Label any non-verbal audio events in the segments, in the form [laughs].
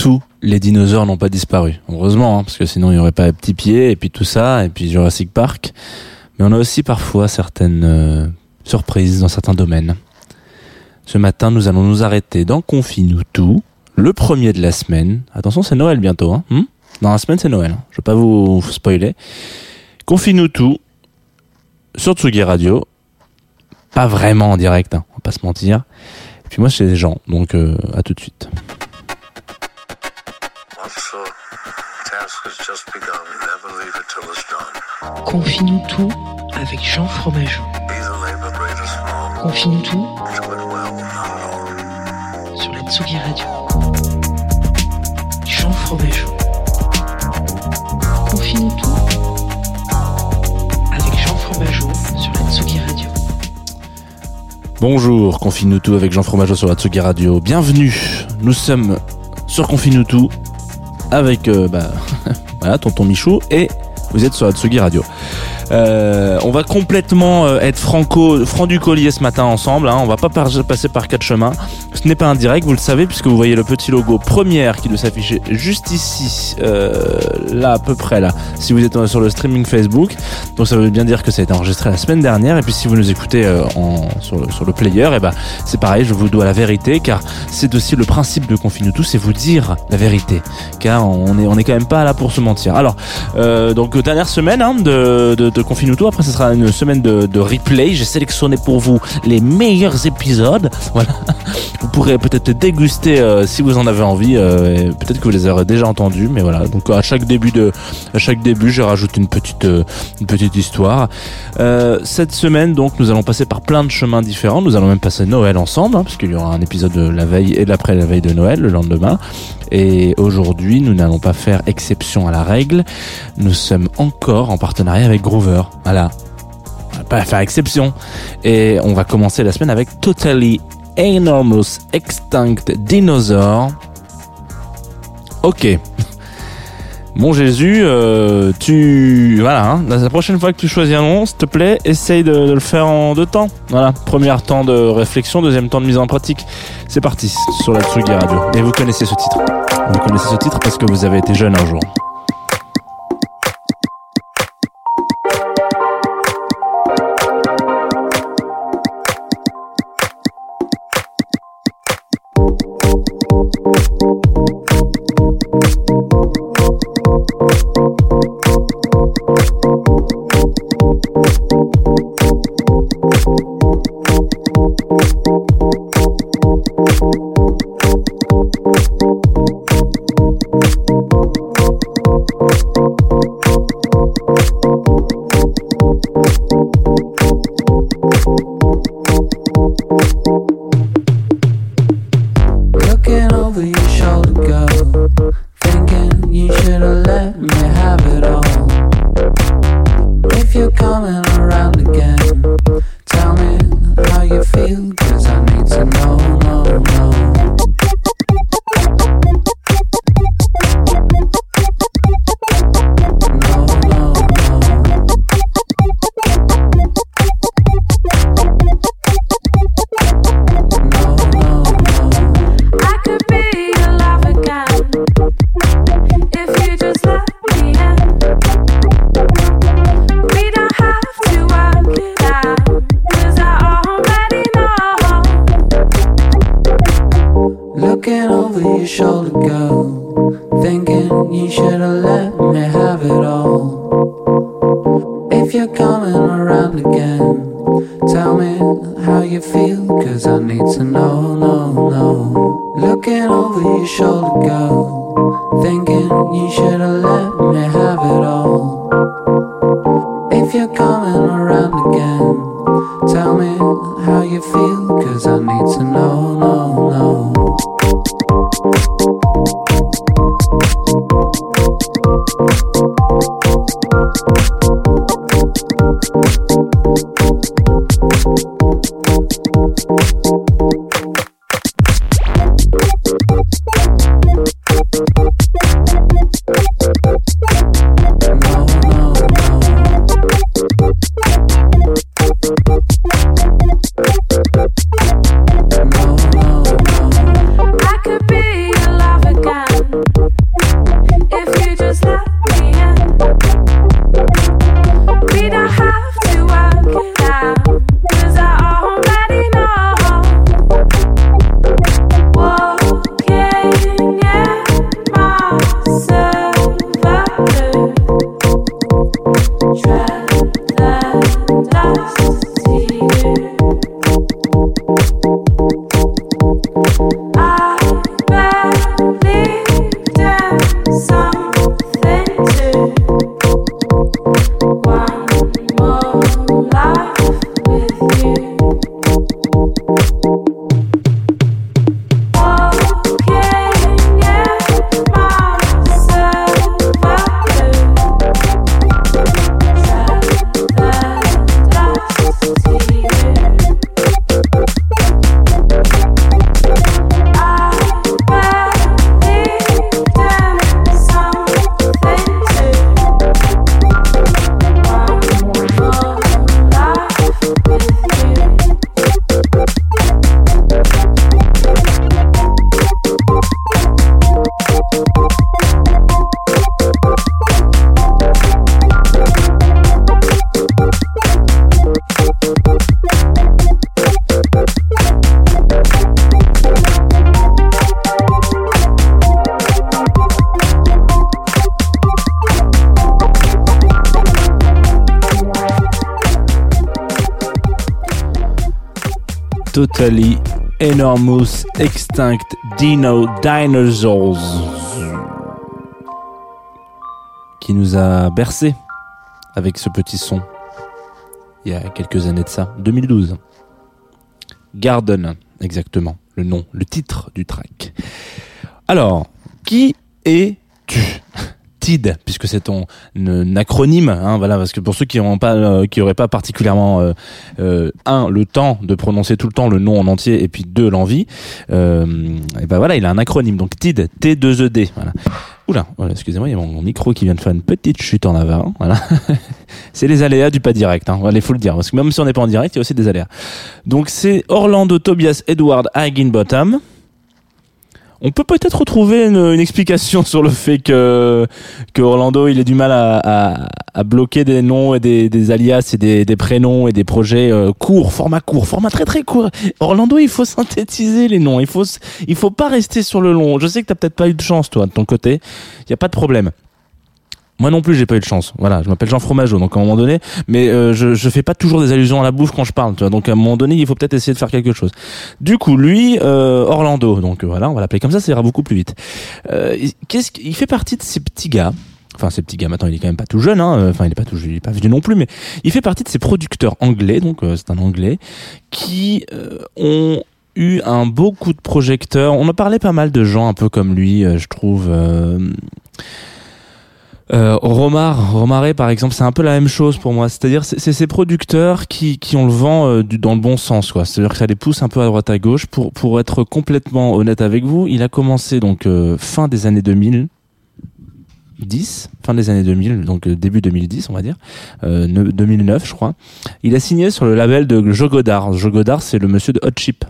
Tous les dinosaures n'ont pas disparu. Heureusement, hein, parce que sinon il n'y aurait pas Petit Pied et puis tout ça, et puis Jurassic Park. Mais on a aussi parfois certaines euh, surprises dans certains domaines. Ce matin, nous allons nous arrêter dans Confine-nous tout, le premier de la semaine. Attention, c'est Noël bientôt. Hein hmm dans la semaine, c'est Noël. hein. Je vais pas vous spoiler. Confine-nous tout sur Tsugi Radio. Pas vraiment en direct, hein, on va pas se mentir. Et puis moi, c'est des gens, donc euh, à tout de suite. Confie-nous tout avec Jean Fromageau. Confie-nous tout sur la Tsugi Radio. Jean Fromageau. Confie-nous tout avec Jean Fromageau sur la Tsugi Radio. Bonjour, Confine-nous tout avec Jean Fromageau sur la Tsugi Radio. Bienvenue, nous sommes sur Confine-nous tout avec euh, bah, [laughs] voilà, Tonton Michou et vous êtes sur la Tsugi Radio. Euh, on va complètement euh, être franco, franc du collier ce matin ensemble. Hein. On va pas passer par quatre chemins. Ce n'est pas un direct, vous le savez, puisque vous voyez le petit logo première qui doit s'afficher juste ici, euh, là à peu près là. Si vous êtes sur le streaming Facebook, donc ça veut bien dire que ça a été enregistré la semaine dernière. Et puis si vous nous écoutez euh, en, sur, le, sur le player, et ben c'est pareil, je vous dois la vérité, car c'est aussi le principe de Confine c'est vous dire la vérité, car on est on est quand même pas là pour se mentir. Alors euh, donc dernière semaine hein, de, de, de Confine. Après ce sera une semaine de, de replay. J'ai sélectionné pour vous les meilleurs épisodes. Voilà. Vous pourrez peut-être déguster euh, si vous en avez envie. euh, peut-être que vous les aurez déjà entendus, mais voilà. Donc à chaque début de, à chaque début, je rajoute une petite, euh, une petite histoire. Euh, cette semaine, donc, nous allons passer par plein de chemins différents. Nous allons même passer Noël ensemble, hein, parce qu'il y aura un épisode de la veille et l'après la veille de Noël le lendemain. Et aujourd'hui, nous n'allons pas faire exception à la règle. Nous sommes encore en partenariat avec Groover. Voilà. On va pas faire exception. Et on va commencer la semaine avec Totally Enormous Extinct Dinosaur. Ok. Mon Jésus, euh, tu... Voilà, hein, la prochaine fois que tu choisis un nom, s'il te plaît, essaye de, de le faire en deux temps. Voilà, premier temps de réflexion, deuxième temps de mise en pratique. C'est parti, sur la Tsugi Radio. Et vous connaissez ce titre. Vous connaissez ce titre parce que vous avez été jeune un jour. Need to know, Totally Enormous Extinct Dino Dinosaurs qui nous a bercé avec ce petit son il y a quelques années de ça, 2012. Garden, exactement, le nom, le titre du track. Alors, qui es-tu? [laughs] TID, puisque c'est ton n- acronyme, hein, voilà, parce que pour ceux qui n'auraient pas, euh, pas particulièrement euh, euh, un le temps de prononcer tout le temps le nom en entier, et puis deux l'envie, euh, et ben voilà, il a un acronyme, donc TID, T2ED, voilà. Oula, voilà, excusez-moi, il y a mon micro qui vient de faire une petite chute en avant, voilà. [laughs] c'est les aléas du pas direct, hein, il faut le dire, parce que même si on n'est pas en direct, il y a aussi des aléas. Donc c'est Orlando Tobias Edward Higginbottom. On peut peut-être retrouver une, explication [laughs] sur le fait que, que Orlando il ait du mal à, à, à bloquer des noms et des, alias et des, prénoms et des projets euh, courts, format court, format très très court. Orlando, il faut synthétiser les noms. Il faut il faut pas rester sur le long. Je sais que t'as peut-être pas eu de chance toi de ton côté. Il y a pas de problème. Moi non plus, j'ai pas eu de chance. Voilà, je m'appelle Jean Fromageau, donc à un moment donné, mais euh, je, je fais pas toujours des allusions à la bouffe quand je parle, tu vois. Donc à un moment donné, il faut peut-être essayer de faire quelque chose. Du coup, lui, euh, Orlando, donc euh, voilà, on va l'appeler comme ça, ça ira beaucoup plus vite. Euh, qu'est-ce qu'il fait partie de ces petits gars Enfin, ces petits gars, maintenant, il est quand même pas tout jeune, hein. Enfin, il est pas tout, il est pas vieux non plus, mais il fait partie de ces producteurs anglais, donc euh, c'est un anglais, qui euh, ont eu un beau coup de projecteur. On a parlé pas mal de gens un peu comme lui, euh, je trouve. Euh, Romar, Romaré par exemple, c'est un peu la même chose pour moi. C'est-à-dire, c'est ces producteurs qui, qui ont le vent euh, dans le bon sens, quoi. C'est-à-dire que ça les pousse un peu à droite à gauche. Pour pour être complètement honnête avec vous, il a commencé donc euh, fin des années 2000. 10, fin des années 2000, donc euh, début 2010 on va dire, euh, ne- 2009 je crois. Il a signé sur le label de Joe Godard. Joe Godard c'est le monsieur de Hot Chip.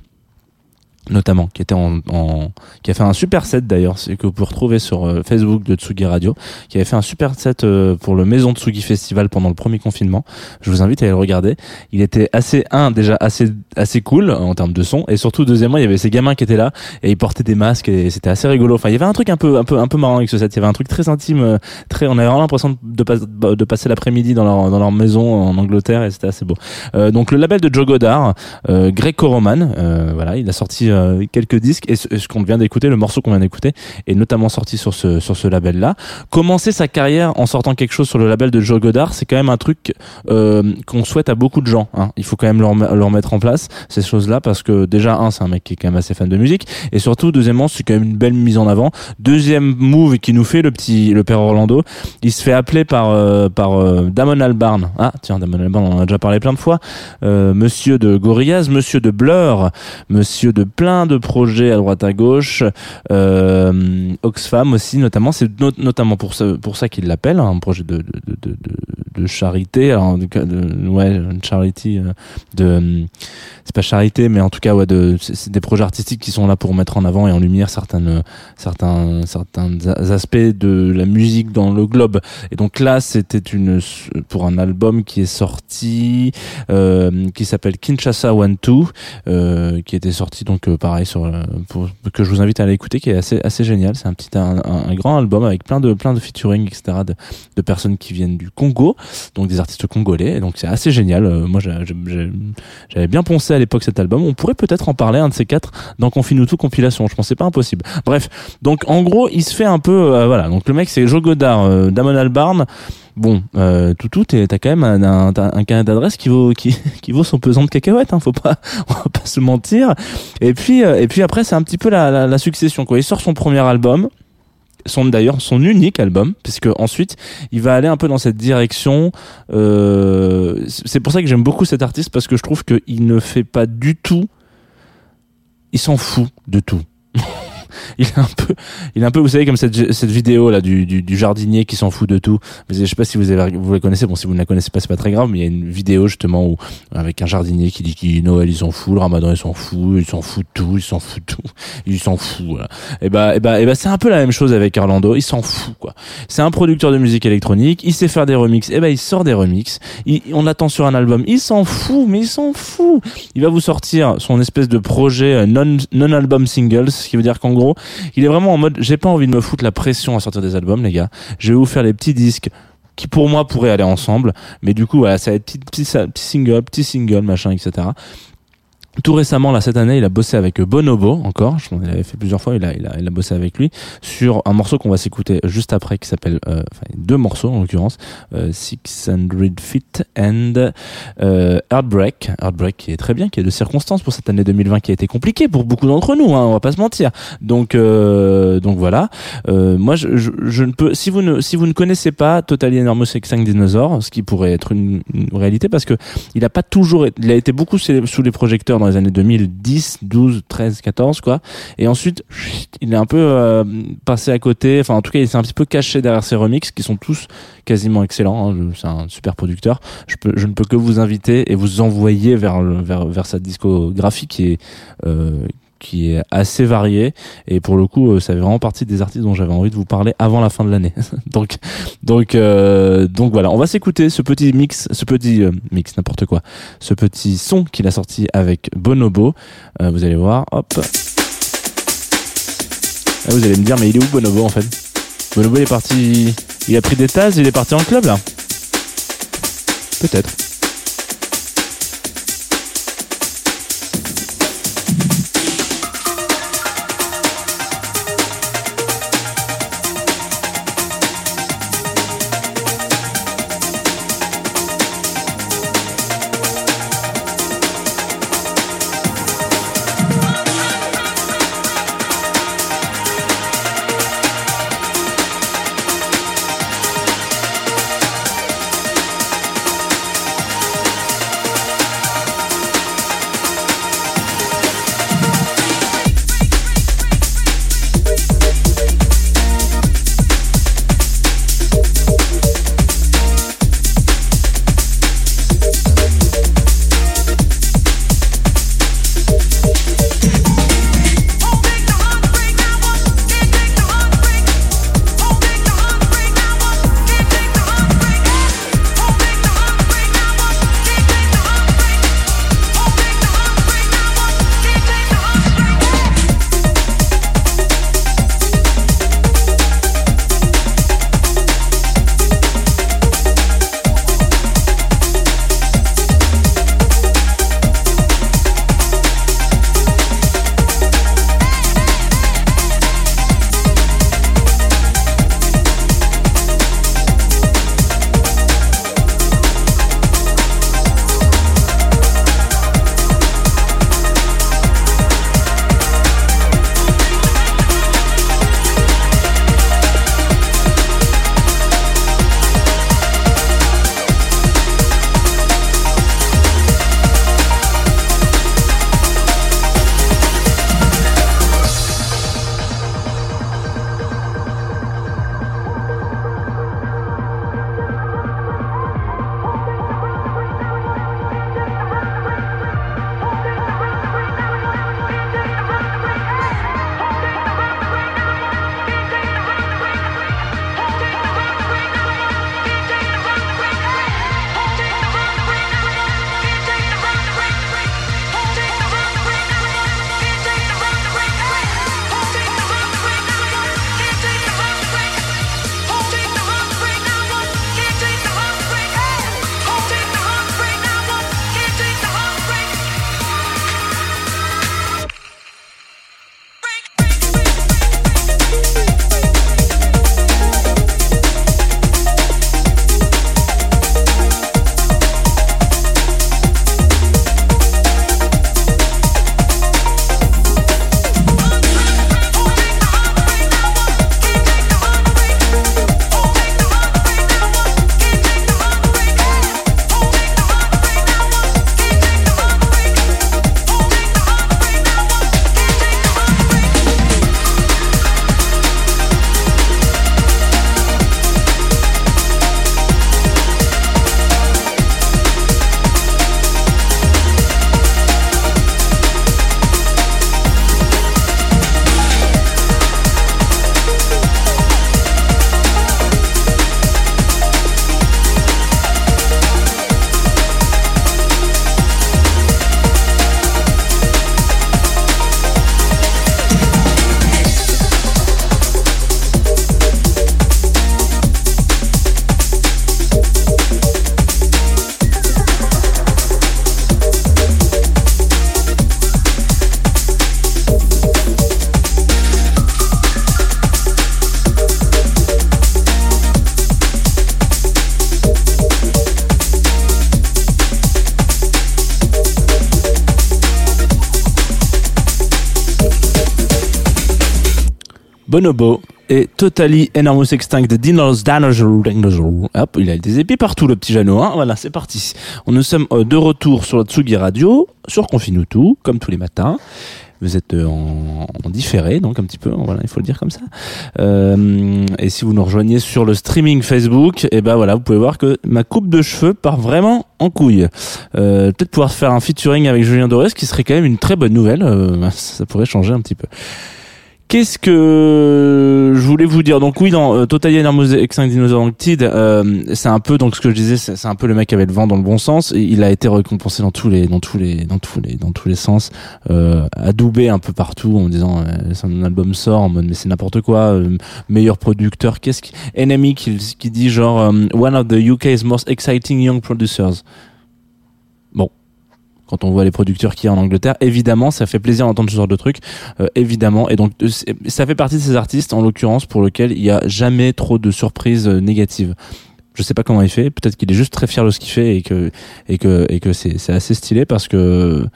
Notamment qui était en, en- qui a fait un super set d'ailleurs c'est que vous pouvez retrouver sur euh, Facebook de Tsugi Radio qui avait fait un super set euh, pour le Maison Tsugi Festival pendant le premier confinement. Je vous invite à aller le regarder. Il était assez un déjà assez assez cool en termes de son et surtout deuxièmement il y avait ces gamins qui étaient là et ils portaient des masques et c'était assez rigolo. Enfin il y avait un truc un peu un peu un peu marrant avec ce set. Il y avait un truc très intime euh, très on avait vraiment l'impression de, pas- de passer l'après-midi dans leur dans leur maison en Angleterre et c'était assez beau. Euh, donc le label de Joe Godard euh, Greco-Roman euh, voilà il a sorti euh, quelques disques. Et ce, qu'on vient d'écouter le morceau qu'on vient d'écouter est notamment sorti sur ce sur ce label là commencer sa carrière en sortant quelque chose sur le label de Joe Godard c'est quand même un truc euh, qu'on souhaite à beaucoup de gens hein. il faut quand même leur, leur mettre en place ces choses là parce que déjà un c'est un mec qui est quand même assez fan de musique. Et surtout deuxièmement c'est quand même une belle mise en avant. Deuxième move qui nous fait le petit le père Orlando il se fait appeler par euh, par Damon Albarn. Ah tiens Damon Albarn on en a déjà parlé plein de fois. Monsieur de Gorillaz monsieur de Blur monsieur de plein de projets à droite à gauche. Euh, Oxfam aussi notamment. C'est not- notamment pour ça pour ça qu'il l'appelle un projet de de, de, de, de- charité. Alors de, ouais une charity euh, de c'est pas charité mais en tout cas ouais de c'est des projets artistiques qui sont là pour mettre en avant et en lumière certaines certains certains aspects de la musique dans le globe. Et donc là c'était une pour un album qui est sorti euh, qui s'appelle Kinshasa One Two euh, qui était sorti donc pareil sur euh, que je vous invite à aller écouter qui est assez assez génial. C'est un petit un, grand album avec plein de plein de featuring etc de, personnes qui viennent du Congo donc des artistes congolais. Donc c'est assez génial. Euh, moi j'avais bien poncé à l'époque cet album. On pourrait peut-être en parler un de ces quatre dans Confinutu compilation. Je pensais pas impossible. Bref donc en gros il se fait un peu euh, voilà. Donc le mec c'est Joe Godard Damon Albarn Bon, euh, tout tout, t'as quand même un, un, carnet d'adresse qui vaut [laughs] qui, vaut son pesant de cacahuètes, hein, faut pas [laughs] va pas se mentir. Et puis euh, et puis après c'est un petit peu la succession quoi. Il sort son premier album, son d'ailleurs son unique album, puisque ensuite il va aller un peu dans cette direction. Euh, c'est pour ça que j'aime beaucoup cet artiste parce que je trouve qu'il ne fait pas du tout, il s'en fout de tout. [laughs] il est un peu, il est un peu, vous savez, comme cette, cette vidéo là du, du, du jardinier qui s'en fout de tout. Mais je sais pas si vous avez, vous la connaissez. Bon, si vous ne la connaissez pas, c'est pas très grave. Mais il y a une vidéo justement où avec un jardinier qui dit qu'il Noël il s'en fout, le Ramadan il s'en fout, il s'en fout de tout, il s'en fout de tout, [laughs] il s'en fout. Voilà. Et bah, et bah, et bah, c'est un peu la même chose avec Orlando. Il s'en fout quoi. C'est un producteur de musique électronique. Il sait faire des remixes. Et bah, il sort des remixes. Il, on l'attend sur un album. Il s'en fout, mais il s'en fout. Il va vous sortir son espèce de projet euh, non non album singles, ce qui veut dire qu'en gros, il est vraiment en mode j'ai pas envie de me foutre la pression à sortir des albums, les gars. Je vais vous faire les petits disques qui pour moi pourraient aller ensemble, mais du coup voilà, ça va être petit petit, petit single, petit single, machin, etc. Tout récemment, là, cette année, il a bossé avec Bonobo, encore. Je il avait fait plusieurs fois, il a, il a, il a bossé avec lui sur un morceau qu'on va s'écouter juste après qui s'appelle, euh, enfin, deux morceaux en l'occurrence, euh, 600 Feet and euh, Heartbreak. Heartbreak qui est très bien, qui est de circonstance pour cette année 2020 qui a été compliquée pour beaucoup d'entre nous, hein, on va pas se mentir. Donc, euh, donc voilà. Euh, moi, je, je, je ne peux, si vous ne, si vous ne connaissez pas Totally Enormous Extinct Dinosaur, ce qui pourrait être une, une réalité parce que il a pas toujours, il a été beaucoup sous les projecteurs dans les années 2010, 12, 13, 14 quoi. Et ensuite, il est un peu euh, passé à côté. Enfin, en tout cas, il s'est un petit peu caché derrière ses remixes qui sont tous quasiment excellents. Hein. C'est un super producteur. Je, peux, je ne peux que vous inviter et vous envoyer vers vers vers sa discographie qui est euh, qui est assez varié. Et pour le coup euh, ça fait vraiment partie des artistes dont j'avais envie de vous parler avant la fin de l'année. [laughs] Donc donc euh, donc voilà. On va s'écouter ce petit mix ce petit euh, mix n'importe quoi. Ce petit son qu'il a sorti avec Bonobo. Vous allez voir hop. Ah, vous allez me dire mais il est où Bonobo en fait? Bonobo il est parti il a pris des tasses il est parti en club là? Peut-être Bonobo et Totally Enormous Extinct Dinos Dinosaur. Hop, il a des épées partout, le petit Jeannot. Hein voilà, c'est parti. Nous sommes euh, de retour sur la Tsugi Radio, sur Confinutu, comme tous les matins. Vous êtes euh, en, différé, donc un petit peu, voilà, il faut le dire comme ça. Euh, et si vous nous rejoignez sur le streaming Facebook, et ben voilà, vous pouvez voir que ma coupe de cheveux part vraiment en couille. Euh, Peut-être pouvoir faire un featuring avec Julien Doré, ce qui serait quand même une très bonne nouvelle. Euh, [laughs] ça pourrait changer un petit peu. Qu'est-ce que je voulais vous dire Donc oui, dans euh, Total Enormous Extinct Dinosaur Anctid, euh, c'est un peu donc ce que je disais, c'est un peu le mec qui avait le vent dans le bon sens. Il a été récompensé dans tous les, dans tous les, dans tous les, dans tous les sens, euh, adoubé un peu partout en disant euh, son album sort en mode mais c'est n'importe quoi, euh, meilleur producteur. Qu'est-ce qui Enemy qui, qui dit genre euh, one of the UK's most exciting young producers. Bon, quand on voit les producteurs qu'il y a en Angleterre. Évidemment, ça fait plaisir d'entendre ce genre de truc, euh, évidemment. Et donc, euh, ça fait partie de ces artistes, en l'occurrence, pour lesquels il y a jamais trop de surprises euh, négatives. Je sais pas comment il fait. Peut-être qu'il est juste très fier de ce qu'il fait et que et que et que c'est assez stylé parce que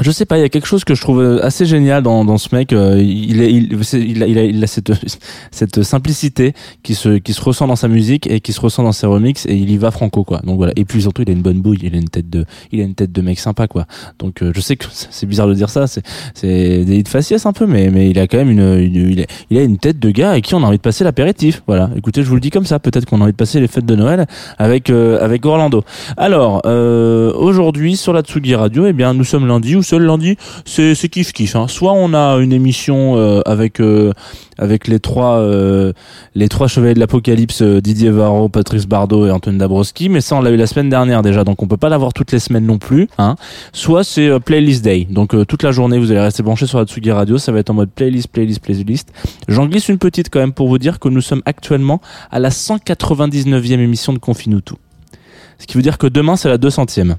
je sais pas, il y a quelque chose que je trouve euh, assez génial dans, dans ce mec. euh, Il, est, il, il, a, il, a, il a cette, [laughs] cette simplicité qui se, qui se ressent dans sa musique et qui se ressent dans ses remixes et il y va franco quoi. Donc voilà. Et puis surtout, il a une bonne bouille, il a une tête de, il a une tête de mec sympa quoi. Donc euh, je sais que [laughs] c'est bizarre de dire ça, c'est, des hits faciès un peu, mais, mais il a quand même une, une- il, a, une tête de gars avec qui on a envie de passer l'apéritif. Voilà. Écoutez, je vous le dis comme ça. Peut-être qu'on a envie de passer les fêtes de Noël avec, euh, avec Orlando. Alors euh, aujourd'hui sur la Tsugi Radio, eh bien nous sommes lundi ou seul lundi, c'est c'est kiff kiff. Hein. Soit on a une émission euh, avec euh, avec les trois euh, les trois chevaliers de l'apocalypse, Didier Varro, Patrice Bardot et Antoine Dabrowski, mais ça on l'a eu la semaine dernière déjà, donc on peut pas l'avoir toutes les semaines non plus. Hein. Soit c'est playlist day, donc toute la journée vous allez rester branché sur la Radio, ça va être en mode playlist playlist playlist. J'en glisse une petite quand même pour vous dire que nous sommes actuellement à la 199e émission de Confinutu. Ce qui veut dire que demain c'est la 200e.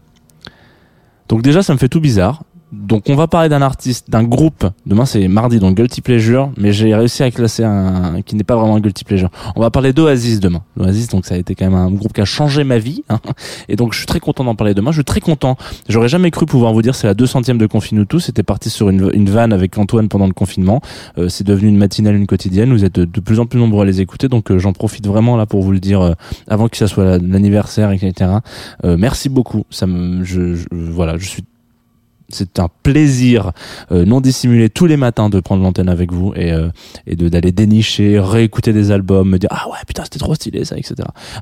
Donc déjà ça me fait tout bizarre. Donc on va parler d'un artiste, d'un groupe. Demain c'est mardi, donc Guilty Pleasure, mais j'ai réussi à classer un qui n'est pas vraiment un Guilty Pleasure. On va parler d'Oasis demain. Oasis, donc ça a été quand même un groupe qui a changé ma vie. hein. Et donc je suis très content d'en parler demain. Je suis très content. J'aurais jamais cru pouvoir vous dire c'est la 200e de Confinutu. C'était parti sur une, une vanne avec Antoine pendant le confinement. Euh, c'est devenu une matinale, une quotidienne. Vous êtes de, plus en plus nombreux à les écouter, donc euh, j'en profite vraiment là pour vous le dire euh, avant que ça soit la- l'anniversaire, etc. Euh, merci beaucoup. Ça me, je- voilà, je suis c'est un plaisir euh, non dissimulé tous les matins de prendre l'antenne avec vous et, euh, et de d'aller dénicher, réécouter des albums, me dire ah ouais putain c'était trop stylé ça, etc.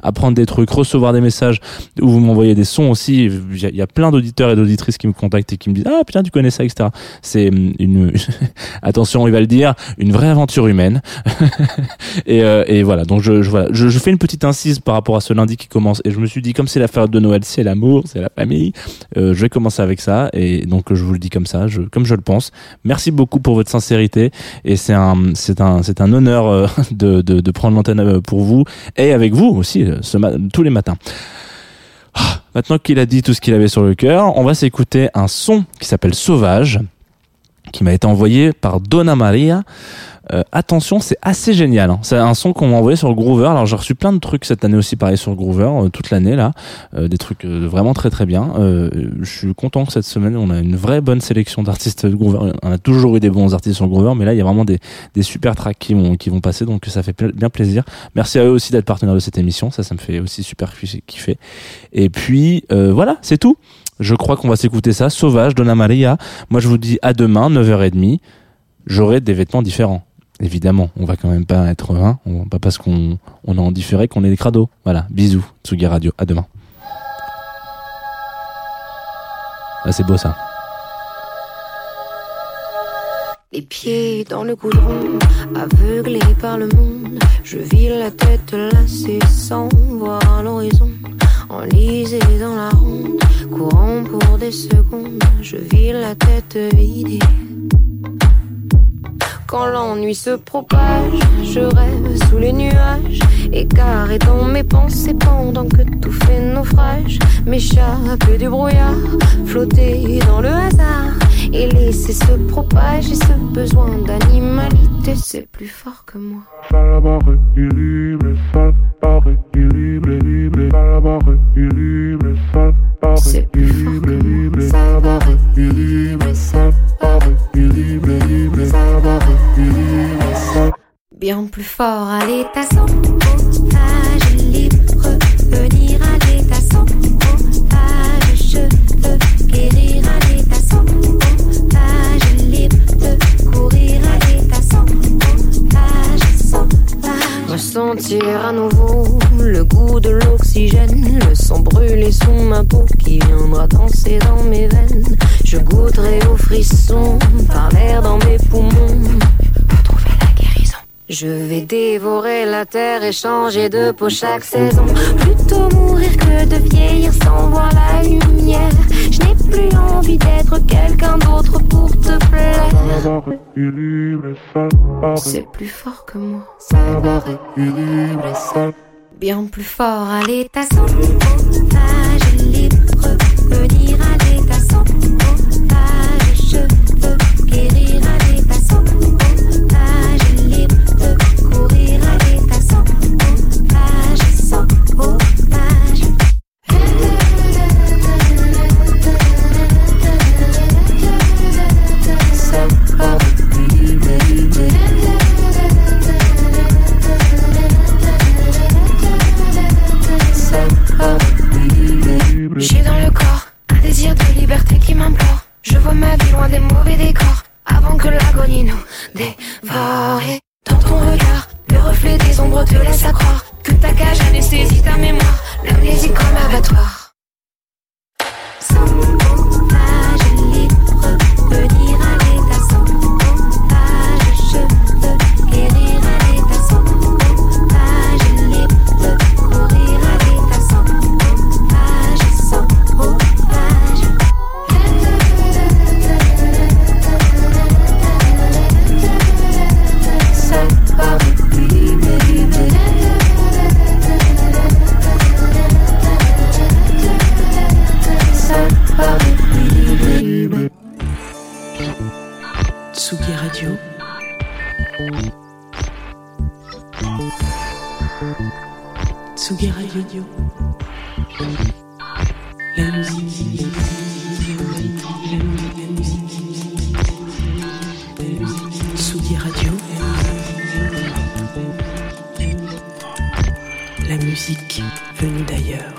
Apprendre des trucs, recevoir des messages où vous m'envoyez des sons aussi. Il y a, plein d'auditeurs et d'auditrices qui me contactent et qui me disent ah putain tu connais ça, etc. C'est hum, une [laughs] attention il va le dire une vraie aventure humaine [laughs] et, euh, et voilà donc je, je, voilà, je fais une petite incise par rapport à ce lundi qui commence et je me suis dit comme c'est la période de Noël c'est l'amour c'est la famille euh, je vais commencer avec ça et donc je vous le dis comme ça je, comme je le pense merci beaucoup pour votre sincérité et c'est un c'est un honneur euh, [laughs] de, de, prendre l'antenne euh, pour vous et avec vous aussi euh, ce tous les matins Ah, Maintenant qu'il a dit tout ce qu'il avait sur le cœur, on va s'écouter un son qui s'appelle Sauvage, qui m'a été envoyé par Donna Maria. Euh, attention, c'est assez génial. hein. C'est un son qu'on m'a envoyé sur Groover. Alors j'ai reçu plein de trucs cette année aussi, pareil sur Groover, euh, toute l'année là, Euh, des trucs vraiment très très bien. Je suis content que cette semaine on a une vraie bonne sélection d'artistes de Groover. On a toujours eu des bons artistes sur Groover, mais là il y a vraiment des, super tracks qui vont passer, donc ça fait bien plaisir. Merci à eux aussi d'être partenaires de cette émission, ça ça me fait aussi super kiffer. Et puis voilà, c'est tout. Je crois qu'on va s'écouter ça. Sauvage, Donna Maria. Moi, je vous dis à demain, 9h30. J'aurai des vêtements différents. Évidemment, on va quand même pas être un, on, pas parce qu'on on a en différé qu'on est des crados. Voilà, bisous, Tsugi Radio, à demain. Ah, c'est beau ça. Les pieds dans le goudron, aveuglé par le monde. Je vis la tête lassée sans voir l'horizon. Enlisé dans la ronde, courant pour des secondes. Je vis la tête vidée. Quand l'ennui se propage, je rêve sous les nuages, égaré dans mes pensées pendant que tout fait naufrage. M'échapper du brouillard, flotter dans le hasard et laisser se propager ce besoin d'animalité, c'est plus fort que moi. C'est plus fort que moi. Plus fort à l'état sauvage libre, revenir à l'état sauvage. Je veux guérir à l'état sauvage libre, de courir à l'état sauvage, sauvage. Ressentir à nouveau le goût de l'oxygène, le sang brûlé sous ma peau qui viendra danser dans mes veines. Je goûterai au frisson par l'air dans mes poumons. Je vais dévorer la terre et changer de peau chaque saison. Plutôt mourir que de vieillir sans voir la lumière. Je n'ai plus envie d'être quelqu'un d'autre pour te plaire. C'est plus fort que moi. Bien plus fort à l'état sauvage libre. Revenir à l'état sauvage. Dans ton regard, le reflet des ombres te laisse croire que ta cage anesthésie ta mémoire. L'amnésie comme abattoir. Sauvage libre, Tsugi Radio. Tsugi Radio. La musique. Tsugi Radio. La musique venue d'ailleurs.